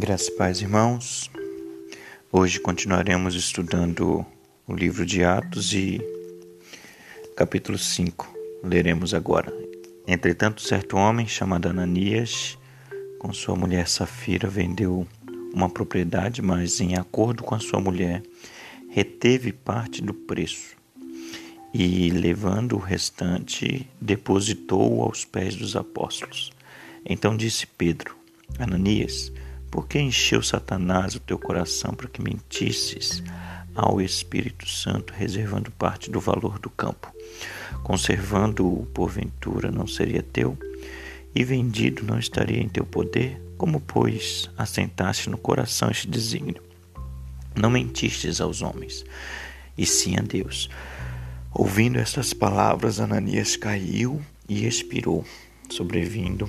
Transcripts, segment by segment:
Graças paz, irmãos. Hoje continuaremos estudando o livro de Atos e capítulo 5. Leremos agora. Entretanto, certo homem chamado Ananias, com sua mulher Safira, vendeu uma propriedade, mas em acordo com a sua mulher, reteve parte do preço e, levando o restante, depositou-o aos pés dos apóstolos. Então disse Pedro: Ananias, por que encheu Satanás o teu coração para que mentisses ao Espírito Santo, reservando parte do valor do campo? Conservando-o, porventura, não seria teu? E vendido não estaria em teu poder? Como, pois, assentaste no coração este desígnio? Não mentistes aos homens, e sim a Deus. Ouvindo estas palavras, Ananias caiu e expirou, sobrevindo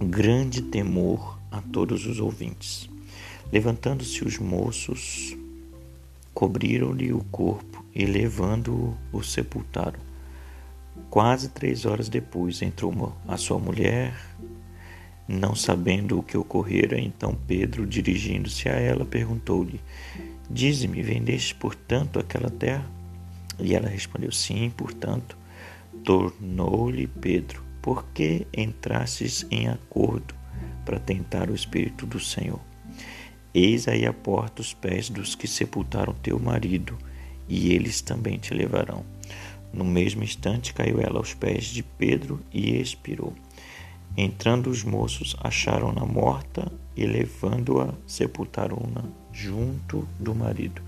grande temor a todos os ouvintes. Levantando-se os moços, cobriram-lhe o corpo e, levando-o, o sepultaram. Quase três horas depois entrou a sua mulher, não sabendo o que ocorrera. Então Pedro, dirigindo-se a ela, perguntou-lhe: Dize-me, vendeste portanto aquela terra? E ela respondeu: Sim, portanto. Tornou-lhe Pedro: Por que entrastes em acordo para tentar o Espírito do Senhor. Eis aí a porta os pés dos que sepultaram teu marido, e eles também te levarão. No mesmo instante caiu ela aos pés de Pedro e expirou. Entrando os moços, acharam-na morta e, levando-a, sepultaram-na junto do marido.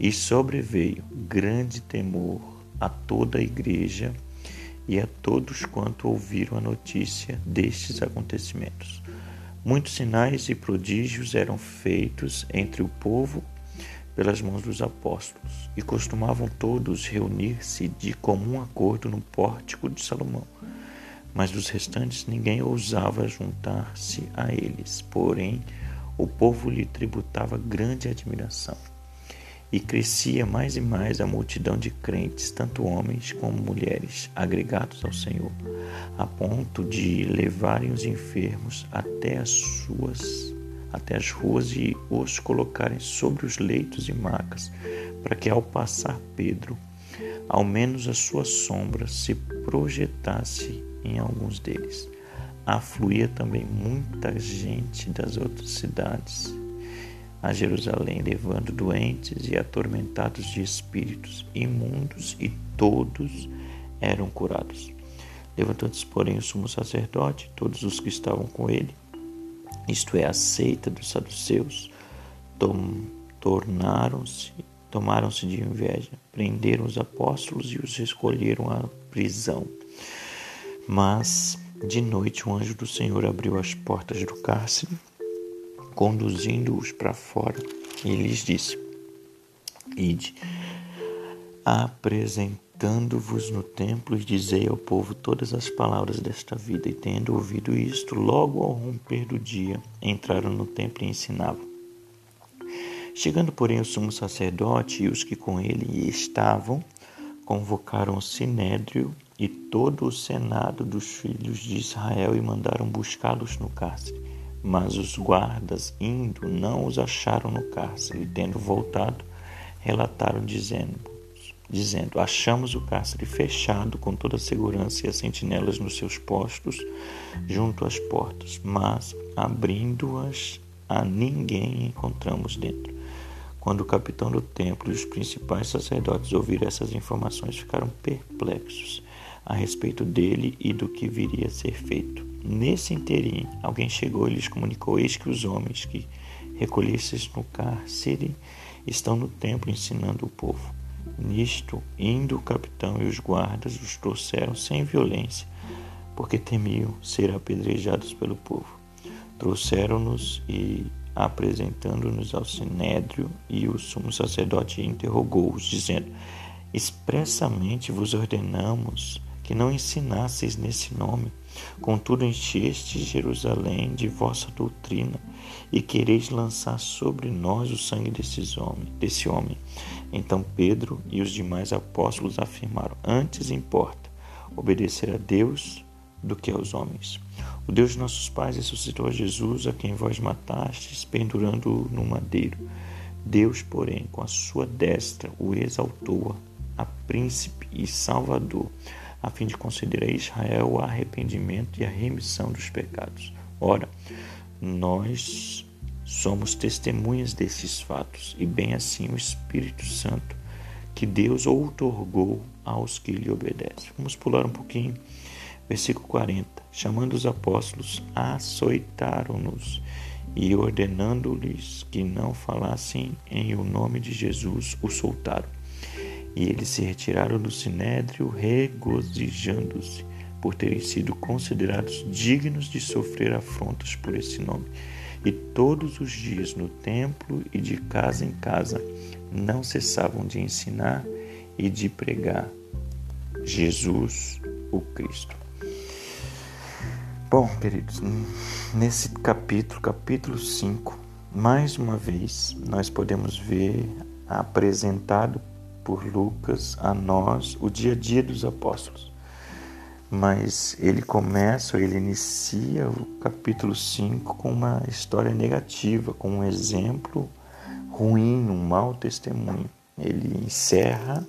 E sobreveio grande temor a toda a igreja e a todos quanto ouviram a notícia destes acontecimentos. Muitos sinais e prodígios eram feitos entre o povo pelas mãos dos apóstolos, e costumavam todos reunir-se de comum acordo no pórtico de Salomão. Mas dos restantes ninguém ousava juntar-se a eles, porém o povo lhe tributava grande admiração. E crescia mais e mais a multidão de crentes, tanto homens como mulheres, agregados ao Senhor, a ponto de levarem os enfermos até as suas até as ruas e os colocarem sobre os leitos e macas, para que ao passar Pedro, ao menos a sua sombra se projetasse em alguns deles. Afluía também muita gente das outras cidades a Jerusalém, levando doentes e atormentados de espíritos imundos, e todos eram curados. Levantando-se, porém, o sumo sacerdote, todos os que estavam com ele, isto é, a seita dos saduceus, tornaram-se, tomaram-se de inveja, prenderam os apóstolos e os escolheram à prisão. Mas, de noite, um anjo do Senhor abriu as portas do cárcere conduzindo-os para fora, e lhes disse: Ide, apresentando-vos no templo, e dizei ao povo todas as palavras desta vida. E tendo ouvido isto, logo ao romper do dia, entraram no templo e ensinavam. Chegando, porém, o sumo sacerdote e os que com ele estavam, convocaram o sinédrio e todo o senado dos filhos de Israel e mandaram buscá-los no cárcere. Mas os guardas, indo, não os acharam no cárcere, e tendo voltado, relataram, dizendo, dizendo: Achamos o cárcere fechado com toda a segurança e as sentinelas nos seus postos junto às portas, mas abrindo-as a ninguém encontramos dentro. Quando o capitão do templo e os principais sacerdotes ouviram essas informações, ficaram perplexos a respeito dele e do que viria a ser feito. Nesse interim, alguém chegou e lhes comunicou: Eis que os homens que recolhesses no cárcere estão no templo ensinando o povo. Nisto, indo o capitão e os guardas os trouxeram sem violência, porque temiam ser apedrejados pelo povo. Trouxeram-nos e, apresentando-nos ao sinédrio, e o sumo sacerdote interrogou-os, dizendo: Expressamente vos ordenamos que não ensinasseis nesse nome. Contudo, encheste Jerusalém de vossa doutrina e quereis lançar sobre nós o sangue desses homens, desse homem. Então Pedro e os demais apóstolos afirmaram: Antes importa obedecer a Deus do que aos homens. O Deus de nossos pais ressuscitou a Jesus, a quem vós matastes, pendurando-o no madeiro. Deus, porém, com a sua destra, o exaltou a príncipe e salvador, a fim de conceder a Israel o arrependimento e a remissão dos pecados. Ora, nós somos testemunhas desses fatos, e bem assim o Espírito Santo, que Deus outorgou aos que lhe obedecem. Vamos pular um pouquinho. Versículo 40. Chamando os apóstolos, açoitaram-nos e ordenando-lhes que não falassem em o nome de Jesus, o soltaram. E eles se retiraram do sinédrio, regozijando-se por terem sido considerados dignos de sofrer afrontas por esse nome. E todos os dias no templo e de casa em casa não cessavam de ensinar e de pregar Jesus, o Cristo. Bom, queridos, nesse capítulo, capítulo 5, mais uma vez nós podemos ver apresentado por Lucas a nós o dia a dia dos apóstolos. Mas ele começa, ele inicia o capítulo 5 com uma história negativa, com um exemplo ruim, um mau testemunho. Ele encerra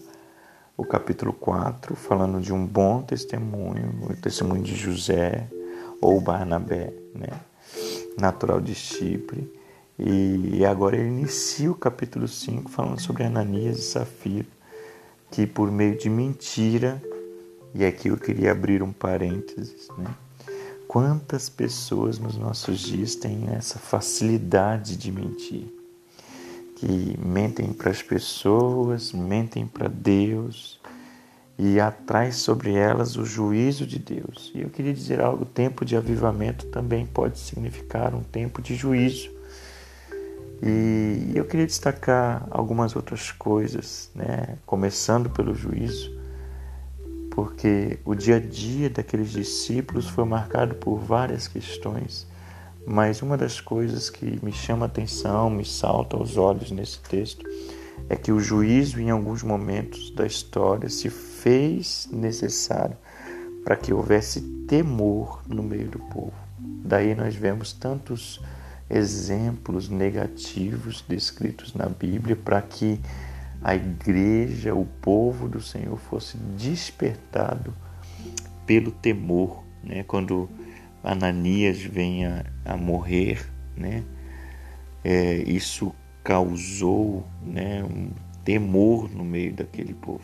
o capítulo 4 falando de um bom testemunho, o testemunho de José, ou Barnabé, né? natural de Chipre. E agora ele inicia o capítulo 5 falando sobre Ananias e Safira, que por meio de mentira, e aqui eu queria abrir um parênteses, né? Quantas pessoas nos nossos dias têm essa facilidade de mentir? Que mentem para as pessoas, mentem para Deus, e atrai sobre elas o juízo de Deus. E eu queria dizer algo: o tempo de avivamento também pode significar um tempo de juízo. E eu queria destacar algumas outras coisas, né? começando pelo juízo, porque o dia a dia daqueles discípulos foi marcado por várias questões, mas uma das coisas que me chama a atenção, me salta aos olhos nesse texto, é que o juízo, em alguns momentos da história, se fez necessário para que houvesse temor no meio do povo. Daí nós vemos tantos exemplos negativos descritos na Bíblia para que a igreja, o povo do Senhor fosse despertado pelo temor, né? Quando Ananias vem a, morrer, né? É, isso causou né, um temor no meio daquele povo.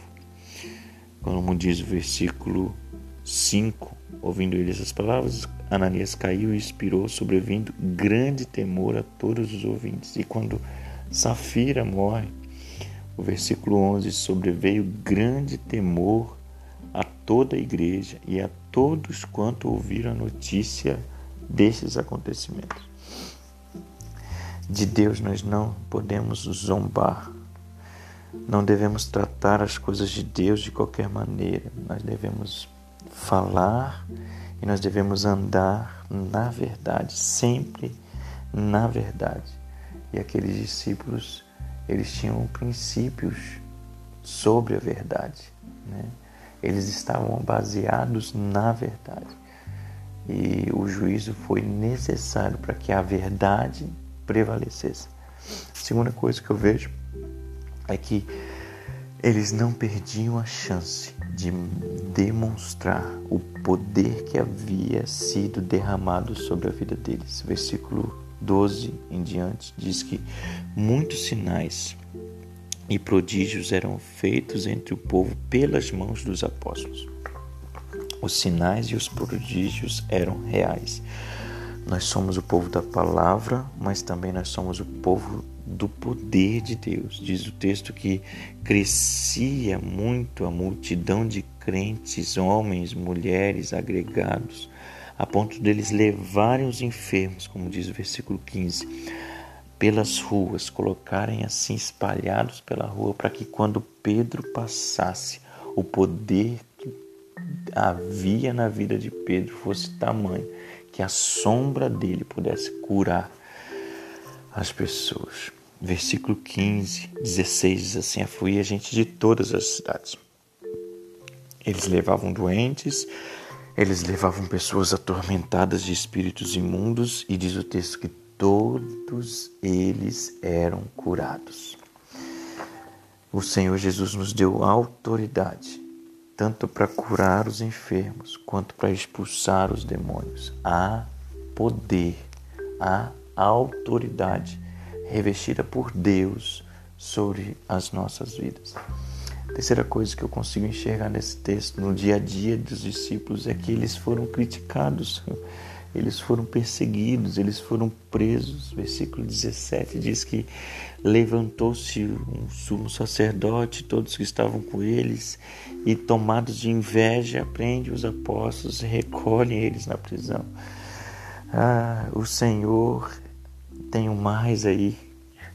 Como diz o versículo 5, ouvindo ele essas palavras, Ananias caiu e expirou, sobrevindo grande temor a todos os ouvintes. E quando Safira morre, o versículo 11, sobreveio grande temor a toda a igreja e a todos quanto ouviram a notícia desses acontecimentos. De Deus nós não podemos zombar. Não devemos tratar as coisas de Deus de qualquer maneira. Nós devemos falar e nós devemos andar na verdade, sempre na verdade. E aqueles discípulos, eles tinham princípios sobre a verdade. Né? Eles estavam baseados na verdade. E o juízo foi necessário para que a verdade prevalecesse. A segunda coisa que eu vejo é que eles não perdiam a chance de demonstrar o poder que havia sido derramado sobre a vida deles. Versículo 12 em diante diz que muitos sinais e prodígios eram feitos entre o povo pelas mãos dos apóstolos. Os sinais e os prodígios eram reais. Nós somos o povo da palavra, mas também nós somos o povo do poder de Deus. Diz o texto que crescia muito a multidão de crentes, homens, mulheres agregados, a ponto deles levarem os enfermos, como diz o versículo 15, pelas ruas, colocarem assim espalhados pela rua, para que quando Pedro passasse, o poder que havia na vida de Pedro fosse tamanho que a sombra dele pudesse curar as pessoas. Versículo 15, 16 diz assim: Afluía gente de todas as cidades. Eles levavam doentes Eles levavam pessoas atormentadas de espíritos imundos e diz o texto que todos eles eram curados. O Senhor Jesus nos deu autoridade, tanto para curar os enfermos quanto para expulsar os demônios. Há poder, há autoridade revestida por Deus sobre as nossas vidas. A terceira coisa que eu consigo enxergar nesse texto, no dia a dia dos discípulos, é que eles foram criticados, eles foram perseguidos, eles foram presos. Versículo 17 diz que levantou-se um sumo sacerdote, todos que estavam com eles, e tomados de inveja, prende os apóstolos, recolhem eles na prisão. Ah, o Senhor um mais aí,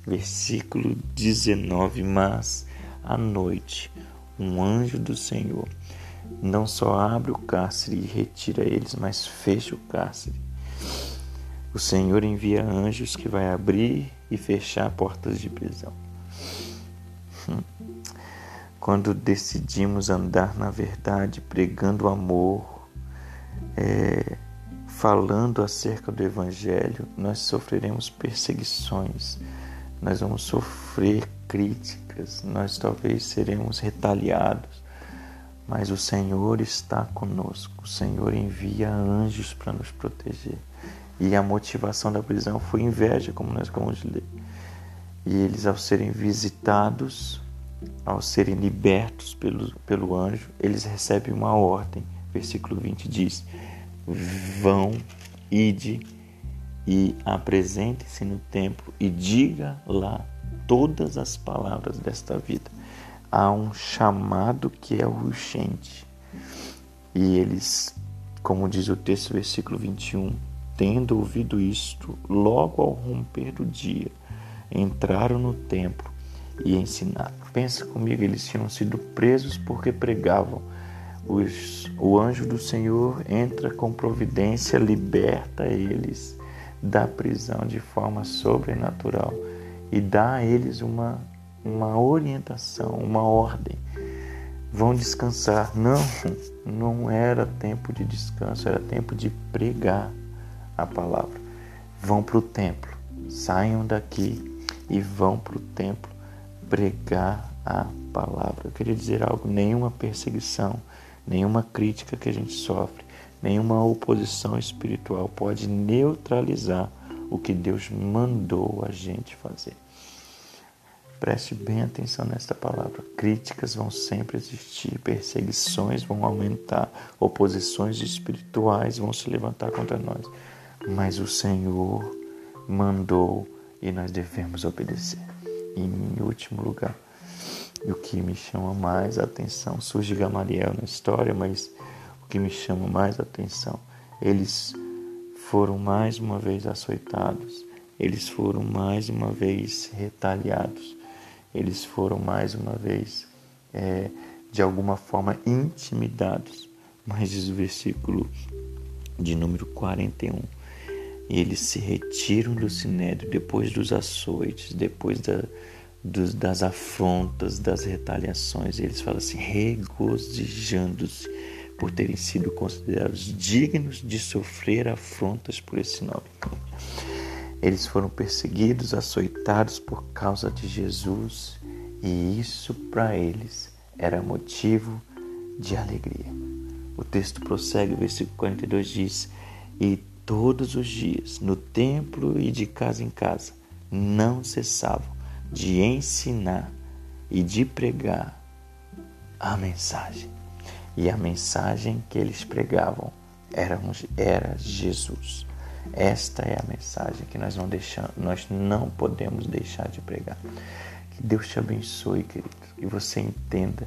versículo 19, mas à noite um anjo do Senhor não só abre o cárcere e retira eles, mas fecha o cárcere. O Senhor envia anjos que vai abrir e fechar portas de prisão. Hum. Quando decidimos andar na verdade, pregando o amor, é, falando acerca do Evangelho, nós sofreremos perseguições, nós vamos sofrer críticas, nós talvez seremos retaliados, mas o Senhor está conosco, o Senhor envia anjos para nos proteger. E a motivação da prisão foi inveja, como nós de ler. E eles, ao serem visitados, ao serem libertos pelo, pelo anjo, eles recebem uma ordem. Versículo 20 diz: vão, ide e apresente-se no templo e diga lá todas as palavras desta vida. Há um chamado que é urgente. E eles, como diz o texto, versículo 21, tendo ouvido isto, logo ao romper do dia, entraram no templo e ensinaram. Pensa comigo, eles tinham sido presos porque pregavam os, o anjo do Senhor entra com providência, liberta eles da prisão de forma sobrenatural e dá a eles uma, uma orientação, uma ordem. Vão descansar. Não, não era tempo de descanso, era tempo de pregar a palavra. Vão para o templo, saiam daqui e vão para o templo pregar a palavra. Eu queria dizer algo: nenhuma perseguição, nenhuma crítica que a gente sofre, nenhuma oposição espiritual pode neutralizar o que Deus mandou a gente fazer. Preste bem atenção nesta palavra. Críticas vão sempre existir, perseguições vão aumentar, oposições espirituais vão se levantar contra nós. Mas o Senhor mandou e nós devemos obedecer. E, em último lugar, e o que me chama mais a atenção, surge Gamaliel na história, mas o que me chama mais a atenção, eles foram mais uma vez açoitados, eles foram mais uma vez retaliados, eles foram mais uma vez, é, de alguma forma, intimidados. Mas diz o versículo de número 41. E eles se retiram do sinédrio depois dos açoites, depois da, dos, das afrontas, das retaliações. Eles falam assim, regozijando-se por terem sido considerados dignos de sofrer afrontas por esse nome. Eles foram perseguidos, açoitados por causa de Jesus, e isso para eles era motivo de alegria. O texto prossegue, o versículo 42 diz: E todos os dias, no templo e de casa em casa, não cessavam de ensinar e de pregar a mensagem. E a mensagem que eles pregavam era, era Jesus. Esta é a mensagem que nós não deixamos, nós não podemos deixar de pregar. Que Deus te abençoe, querido, que você entenda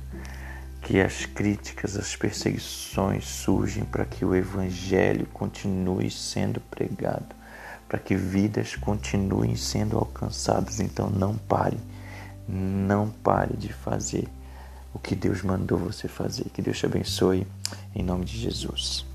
que as críticas, as perseguições surgem para que o evangelho continue sendo pregado para que vidas continuem sendo alcançadas. Então não pare, não pare de fazer o que Deus mandou você fazer. Que Deus te abençoe em nome de Jesus.